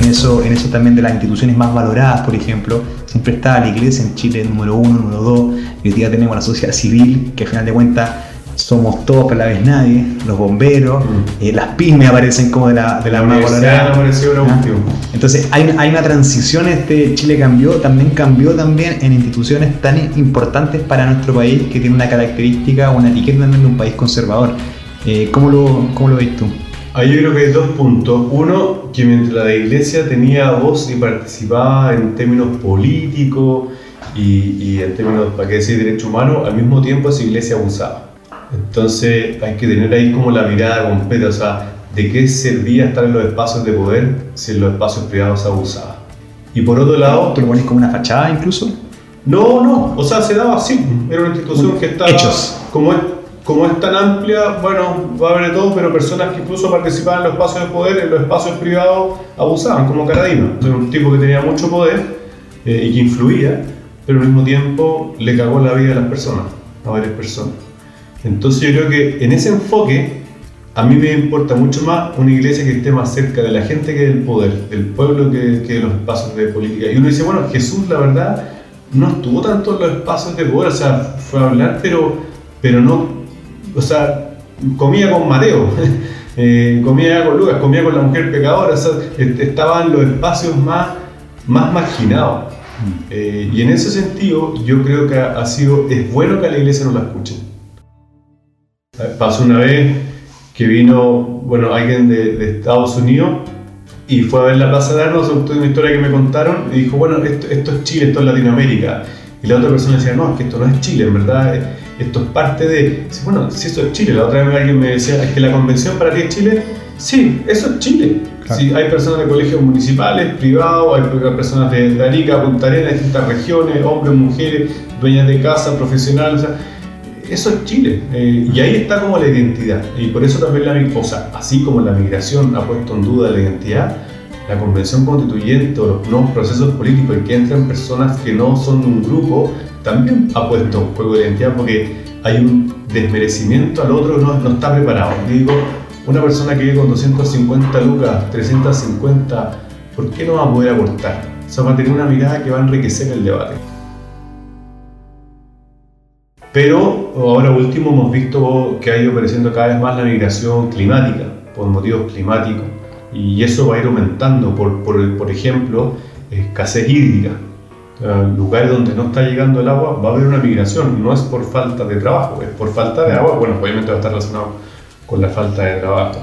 en eso, en eso también de las instituciones más valoradas, por ejemplo, siempre está la iglesia en Chile número uno, número dos, y hoy día tenemos la sociedad civil, que al final de cuentas somos todos pero a la vez nadie, los bomberos, mm. eh, las pymes aparecen como de la, de la, más valorada. ¿Ah? Entonces hay, hay una transición, este Chile cambió, también cambió también en instituciones tan importantes para nuestro país que tiene una característica, una etiqueta también de un país conservador. Eh, ¿cómo, lo, ¿Cómo lo ves tú? Ahí yo creo que hay dos puntos. Uno, que mientras la iglesia tenía voz y participaba en términos políticos y, y en términos, para qué decir, derecho humano, al mismo tiempo esa iglesia abusaba. Entonces hay que tener ahí como la mirada completa, o sea, ¿de qué servía estar en los espacios de poder si en los espacios privados se abusaba? Y por otro lado... ¿Tú lo pones como una fachada incluso? No, no, o sea, se daba así, era una institución que estaba... Hechos. Como como es tan amplia, bueno, va a haber de todo, pero personas que incluso participaban en los espacios de poder, en los espacios privados, abusaban, como Caradima. Era un tipo que tenía mucho poder eh, y que influía, pero al mismo tiempo le cagó la vida a las personas, a varias personas. Entonces yo creo que en ese enfoque a mí me importa mucho más una iglesia que esté más cerca de la gente que del poder, del pueblo que, de los espacios de política. Y uno dice, bueno, Jesús la verdad no estuvo tanto en los espacios de poder, o sea, fue a hablar, pero, pero no, o sea, comía con Mateo, eh, comía con Lucas, comía con la mujer pecadora, o sea, estaba en los espacios más, más marginados. Mm. Eh, y en ese sentido, yo creo que ha, sido, es bueno que a la iglesia no la escuchen Pasó una vez que vino, bueno, alguien de, Estados Unidos y fue a ver la Plaza de Armas, una historia que me contaron, y dijo, bueno, esto, es Chile, esto es Latinoamérica. Y la otra persona decía, no, es que esto no es Chile, en verdad, esto es parte de... Bueno, si eso es Chile, la otra vez alguien me decía, es que la convención para ti es Chile. Sí, eso es Chile. hay personas de colegios municipales, privados, hay personas de, Arica, Punta Arenas, distintas regiones, hombres, mujeres, dueñas de casa, profesionales. Eso es Chile. Eh, y ahí está como la identidad. Y por eso también la sea, así como la migración ha puesto en duda la identidad, la convención constituyente o los nuevos procesos políticos en que entran personas que no son de un grupo, también ha puesto un juego de identidad porque hay un desmerecimiento al otro no, está preparado. digo, una persona que vive con 250 lucas, 350, ¿por qué no va a poder aportar? O sea, va a tener una mirada que va a enriquecer el debate. Pero ahora último hemos visto que ha ido apareciendo cada vez más la migración climática, por motivos climáticos, y eso va a ir aumentando, por, por, por ejemplo, escasez hídrica. Lugares donde no está llegando el agua, va a haber una migración, no es por falta de trabajo, es por falta de agua, bueno, obviamente va a estar relacionado con la falta de trabajo.